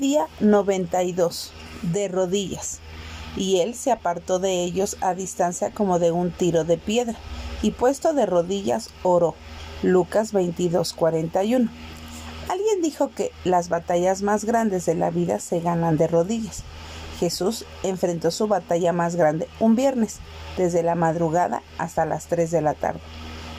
Día 92. De rodillas. Y él se apartó de ellos a distancia como de un tiro de piedra, y puesto de rodillas oró. Lucas 22, 41. Alguien dijo que las batallas más grandes de la vida se ganan de rodillas. Jesús enfrentó su batalla más grande un viernes, desde la madrugada hasta las 3 de la tarde.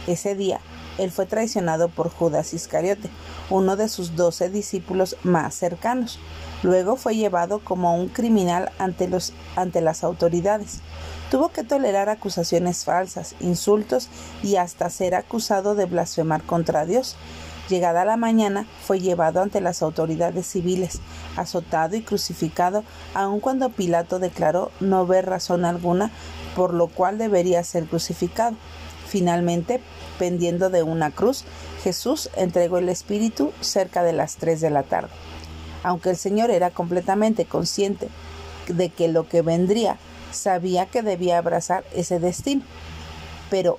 Ese día, él fue traicionado por Judas Iscariote, uno de sus doce discípulos más cercanos. Luego fue llevado como un criminal ante, las autoridades. Tuvo que tolerar acusaciones falsas, insultos y hasta ser acusado de blasfemar contra Dios. Llegada la mañana, fue llevado ante las autoridades civiles, azotado y crucificado, aun cuando Pilato declaró no ver razón alguna por lo cual debería ser crucificado. Finalmente, pendiendo de una cruz, Jesús entregó el Espíritu cerca de las tres de la tarde. Aunque el Señor era completamente consciente de que lo que vendría, sabía que debía abrazar ese destino, pero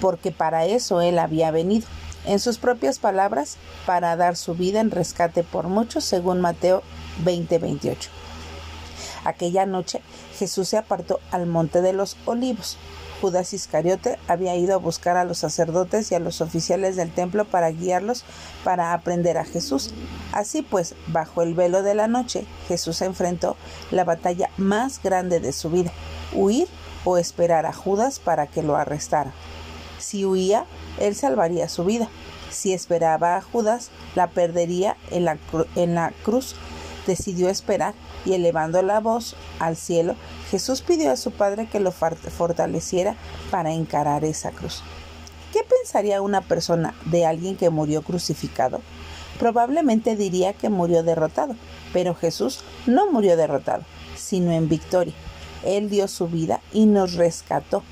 porque para eso Él había venido. En sus propias palabras, para dar su vida en rescate por muchos, según Mateo 20:28. Aquella noche Jesús se apartó al monte de los olivos. Judas Iscariote había ido a buscar a los sacerdotes y a los oficiales del templo para guiarlos para aprender a Jesús. Así pues, bajo el velo de la noche, Jesús enfrentó la batalla más grande de su vida, huir o esperar a Judas para que lo arrestara. Si huía, él salvaría su vida. Si esperaba a Judas, la perdería en la, en la cruz. Decidió esperar y elevando la voz al cielo, Jesús pidió a su Padre que lo fortaleciera para encarar esa cruz. ¿Qué pensaría una persona de alguien que murió crucificado? Probablemente diría que murió derrotado, pero Jesús no murió derrotado, sino en victoria. Él dio su vida y nos rescató.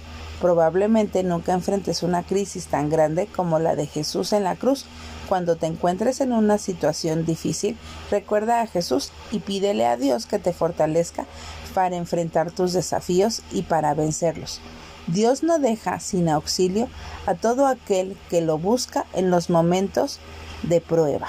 Probablemente nunca enfrentes una crisis tan grande como la de Jesús en la cruz, cuando te encuentres en una situación difícil, recuerda a Jesús y pídele a Dios que te fortalezca para enfrentar tus desafíos y para vencerlos. Dios no deja sin auxilio a todo aquel que lo busca en los momentos de prueba.